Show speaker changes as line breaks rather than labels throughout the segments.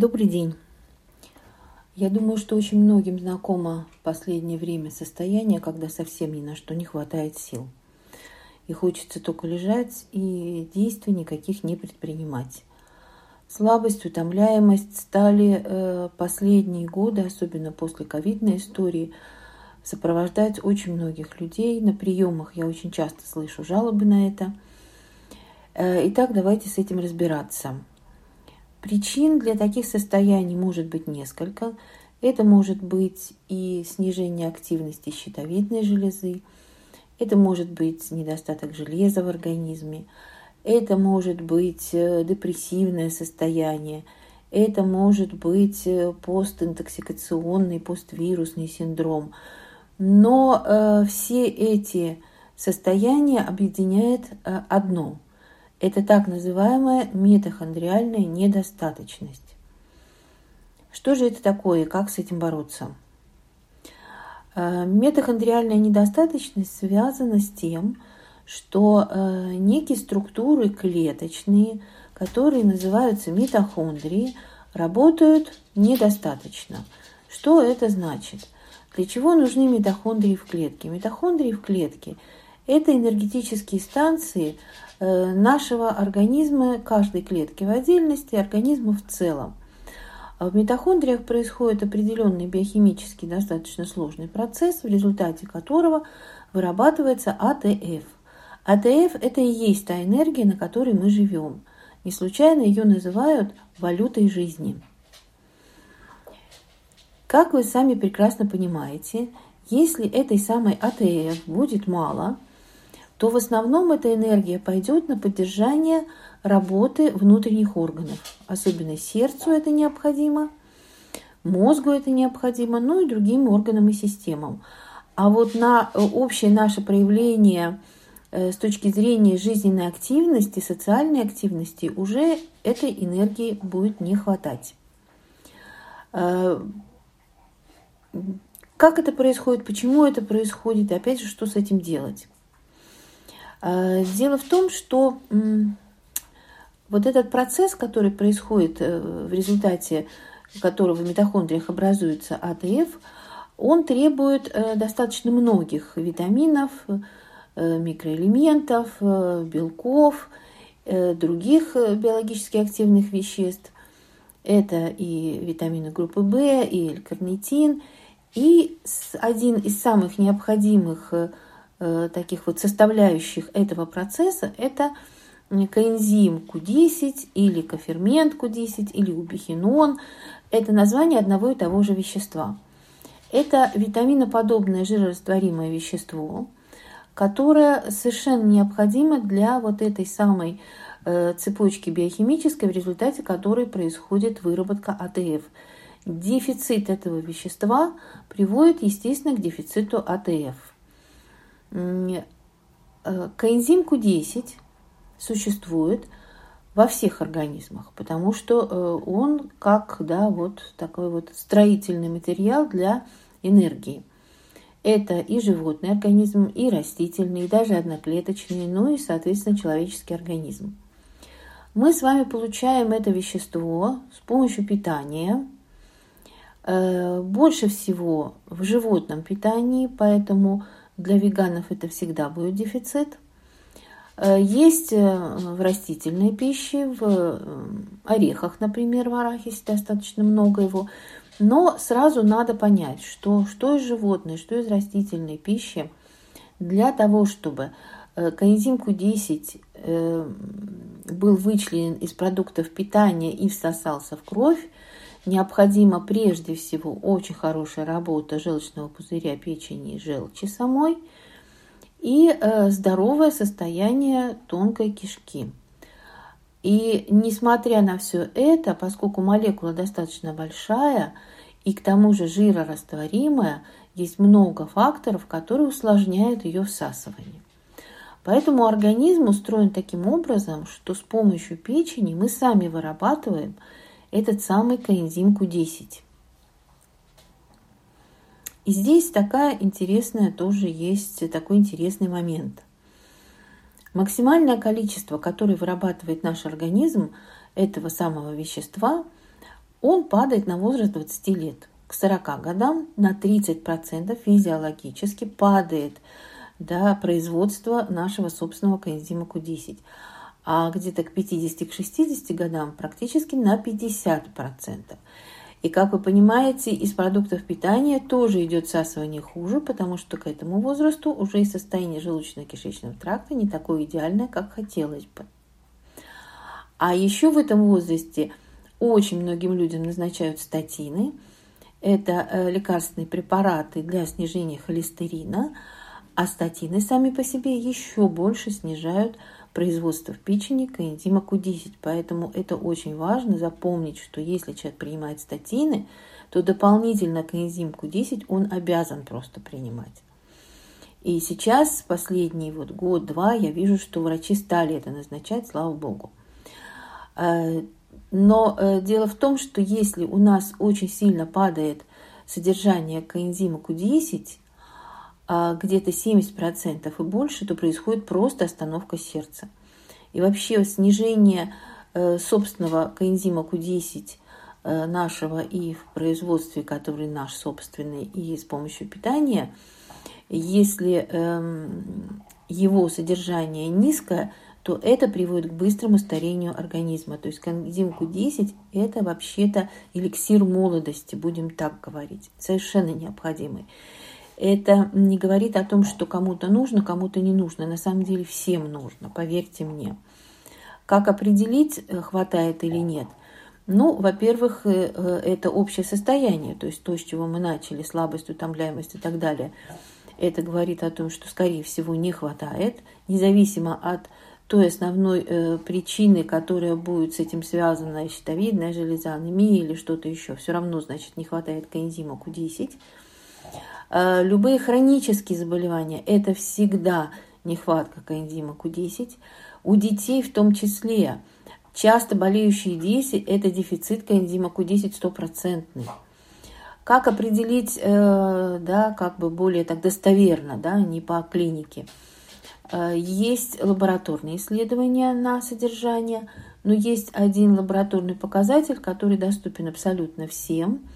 Добрый день. Я думаю, что очень многим знакомо в последнее время состояние, когда совсем ни на что не хватает сил. И хочется только лежать и действий никаких не предпринимать. Слабость, утомляемость стали э, последние годы, особенно после ковидной истории, сопровождать очень многих людей. На приемах я очень часто слышу жалобы на это. Э, итак, давайте с этим разбираться. Причин для таких состояний может быть несколько. Это может быть и снижение активности щитовидной железы, это может быть недостаток железа в организме, это может быть э, депрессивное состояние, это может быть э, постинтоксикационный, поствирусный синдром. Но э, все эти состояния объединяет э, одно – это так называемая митохондриальная недостаточность. Что же это такое и как с этим бороться? Э, митохондриальная недостаточность связана с тем, что э, некие структуры клеточные, которые называются митохондрии, работают недостаточно. Что это значит? Для чего нужны митохондрии в клетке? Митохондрии в клетке – это энергетические станции, Э, нашего организма, каждой клетки в отдельности, организма в целом. А в митохондриях происходит определенный биохимический достаточно сложный процесс, в результате которого вырабатывается АТФ. АТФ – это и есть та энергия, на которой мы живем. Не случайно ее называют валютой жизни. Как вы сами прекрасно понимаете, если этой самой АТФ будет мало – то в основном эта энергия пойдет на поддержание работы внутренних органов. Особенно сердцу это необходимо, мозгу это необходимо, ну и другим органам и системам. А вот на э, общее наше проявление э, с точки зрения жизненной активности, социальной активности, уже этой энергии будет не хватать. Э, как это происходит, почему это происходит, и опять же, что с этим делать? Э, дело в том, что вот этот процесс, который происходит э, в результате которого в митохондриях образуется АТФ, он требует э, достаточно многих витаминов, микроэлементов, белков, других биологически активных веществ. Это и витамины группы В, и L-карнитин. И один из самых необходимых таких вот составляющих этого процесса это коэнзим Q10 или кофермент Q10 или убихинон. Это название одного и того же вещества. Это витаминоподобное жирорастворимое вещество, которое совершенно необходимо для вот этой самой э, цепочки биохимической, в результате которой происходит выработка АТФ. Дефицит этого вещества приводит, естественно, к дефициту АТФ. Э, коэнзим Q10 существует во всех организмах, потому что э, он как да, вот такой вот строительный материал для энергии. Это и животный организм, и растительный, и даже одноклеточный, ну и, соответственно, человеческий организм. Мы с вами получаем это вещество с помощью питания, э, больше всего в животном питании, поэтому для веганов это всегда будет дефицит. Э, есть э, в растительной пище, в э, орехах, например, в арахисе достаточно много его. Но сразу надо понять, что, что из животной, что из растительной пищи для того, чтобы коэнзим Q10 был вычленен из продуктов питания и всосался в кровь, необходима прежде всего очень хорошая работа желчного пузыря, печени и желчи самой и э, здоровое состояние тонкой кишки. И несмотря на все это, поскольку молекула достаточно большая и к тому же жирорастворимая, есть много факторов, которые усложняют ее всасывание. Поэтому организм устроен таким образом, что с помощью печени мы сами вырабатываем этот самый коэнзим Q10. И здесь такая интересная тоже есть такой интересный момент. Максимальное количество, которое вырабатывает наш организм этого самого вещества, он падает на возраст 20 лет. К 40 годам на 30% физиологически падает да, производство нашего собственного коэнзима Q10. А где-то к 50-60 годам практически на 50%. И, как вы понимаете, из продуктов питания тоже идет всасывание хуже, потому что к этому возрасту уже и состояние желудочно-кишечного тракта не такое идеальное, как хотелось бы. А еще в этом возрасте очень многим людям назначают статины. Это э, лекарственные препараты для снижения холестерина, а статины сами по себе еще больше снижают производства в печени коэнзима Q10. Поэтому это очень важно запомнить, что если человек принимает статины, то дополнительно коэнзим Q10 он обязан просто принимать. И сейчас, последний вот год-два, я вижу, что врачи стали это назначать, слава богу. Э, но э, дело в том, что если у нас очень сильно падает содержание коэнзима Q10, а, где-то 70% и больше, то происходит просто остановка сердца. И вообще снижение э, собственного коэнзима Q10 э, нашего и в производстве, который наш собственный, и с помощью питания, если эм, его содержание низкое, то это приводит к быстрому старению организма. То есть коэнзим Q10 – это вообще-то эликсир молодости, будем так говорить, совершенно необходимый это не говорит о том, что кому-то нужно, кому-то не нужно. На самом деле всем нужно, поверьте мне. Как определить, э, хватает или нет? Ну, во-первых, э, э, это общее состояние, то есть то, с чего мы начали, слабость, утомляемость и так далее. Это говорит о том, что, скорее всего, не хватает, независимо от той основной э, причины, которая будет с этим связана, щитовидная железа, анемия или что-то еще, все равно, значит, не хватает коэнзима Q10. Э, любые хронические заболевания – это всегда нехватка коэнзима Q10. У детей в том числе часто болеющие дети – это дефицит коэнзима Q10 стопроцентный. Как определить, э, да, как бы более так достоверно, да, не по клинике? Э, есть лабораторные исследования на содержание, но есть один лабораторный показатель, который доступен абсолютно всем –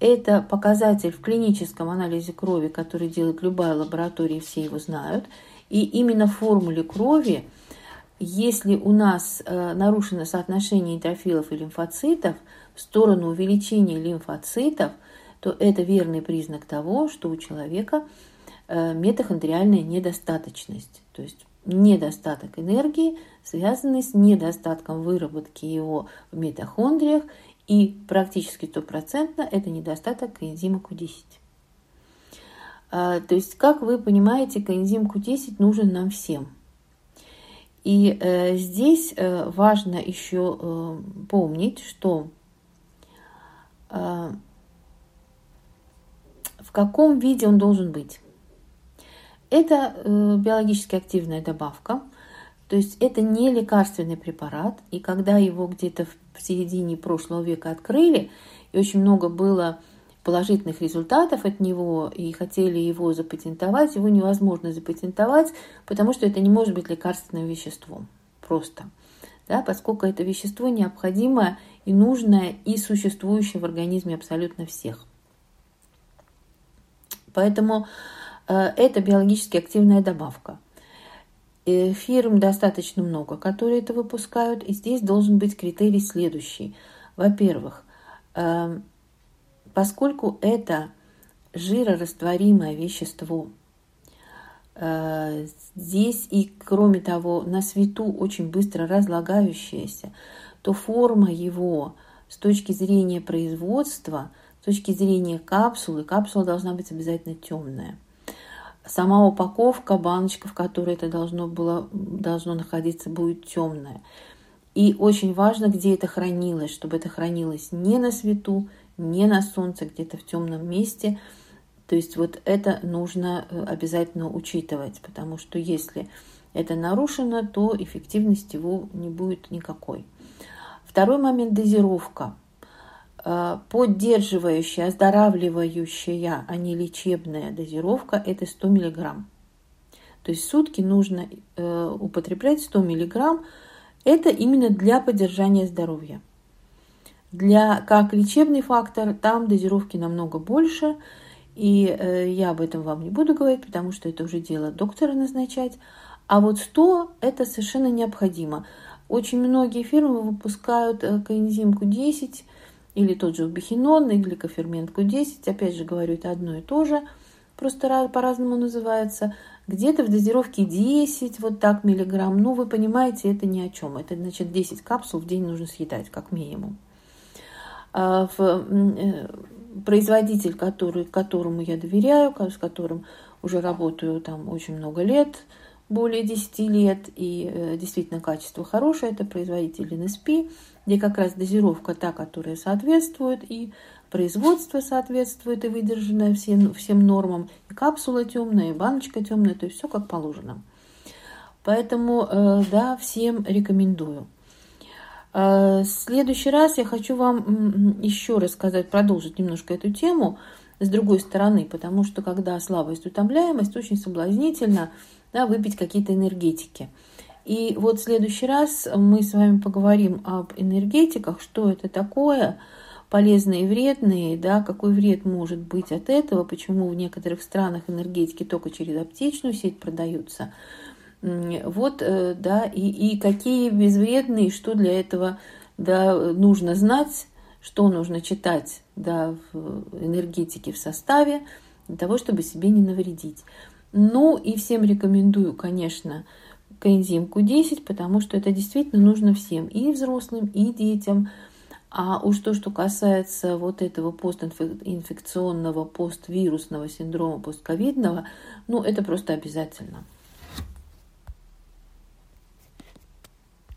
это показатель в клиническом анализе крови, который делает любая лаборатория, все его знают. И именно в формуле крови, если у нас э, нарушено соотношение нейтрофилов и лимфоцитов в сторону увеличения лимфоцитов, то это верный признак того, что у человека э, митохондриальная недостаточность. То есть недостаток энергии, связанный с недостатком выработки его в митохондриях и практически стопроцентно это недостаток коэнзима Q10. А, то есть, как вы понимаете, коэнзим Q10 нужен нам всем. И э, здесь э, важно еще э, помнить, что в каком виде он должен быть. Это биологически активная добавка, то есть это не лекарственный препарат, и когда его где-то в середине прошлого века открыли, и очень много было положительных результатов от него, и хотели его запатентовать, его невозможно запатентовать, потому что это не может быть лекарственным веществом. Просто. Да, поскольку это вещество необходимое и нужное, и существующее в организме абсолютно всех. Поэтому э, это биологически активная добавка. Э, фирм достаточно много, которые это выпускают, и здесь должен быть критерий следующий. Во-первых, эм, поскольку это жирорастворимое вещество, э, здесь и, кроме того, на свету очень быстро разлагающееся, то форма его с точки зрения производства, с точки зрения капсулы, капсула должна быть обязательно темная сама упаковка, баночка, в которой это должно было, должно находиться, будет темная. И очень важно, где это хранилось, чтобы это хранилось не на свету, не на солнце, где-то в темном месте. То есть вот это нужно э, обязательно учитывать, потому что если это нарушено, то эффективность его не будет никакой. Второй момент – дозировка. Э, поддерживающая, оздоравливающая, а не лечебная дозировка – это 100 мг. То есть сутки нужно э, употреблять 100 мг. Это именно для поддержания здоровья. Для, как лечебный фактор, там дозировки намного больше, и э, я об этом вам не буду говорить, потому что это уже дело доктора назначать. А вот 100 – это совершенно необходимо. Очень многие фирмы выпускают э, коэнзим Q10 или тот же бихинон, или кофермент Q10. Опять же говорю, это одно и то же, просто по-разному называется. Где-то в дозировке 10, вот так миллиграмм. Ну, вы понимаете, это ни о чем. Это значит 10 капсул в день нужно съедать, как минимум. А в, э, производитель, который, которому я доверяю, с которым уже работаю там очень много лет, более 10 лет, и э, действительно качество хорошее, это производитель NSP, где как раз дозировка та, которая соответствует, и производство соответствует, и выдержанное всем, всем нормам, и капсула темная, и баночка темная, то есть все как положено. Поэтому, э, да, всем рекомендую. Э, в следующий раз я хочу вам еще рассказать, продолжить немножко эту тему с другой стороны, потому что когда слабость, утомляемость, очень соблазнительно да, выпить какие-то энергетики. И вот в следующий раз мы с вами поговорим об энергетиках, что это такое, полезные и вредные, да, какой вред может быть от этого, почему в некоторых странах энергетики только через аптечную сеть продаются. Вот, э, да, и, и какие безвредные, что для этого да, нужно знать, что нужно читать да, в энергетике в составе, для того, чтобы себе не навредить. Ну и всем рекомендую, конечно, коэнзим Q10, потому что это действительно нужно всем, и взрослым, и детям. А уж то, что касается вот этого постинфекционного, поствирусного синдрома, постковидного, ну это просто обязательно.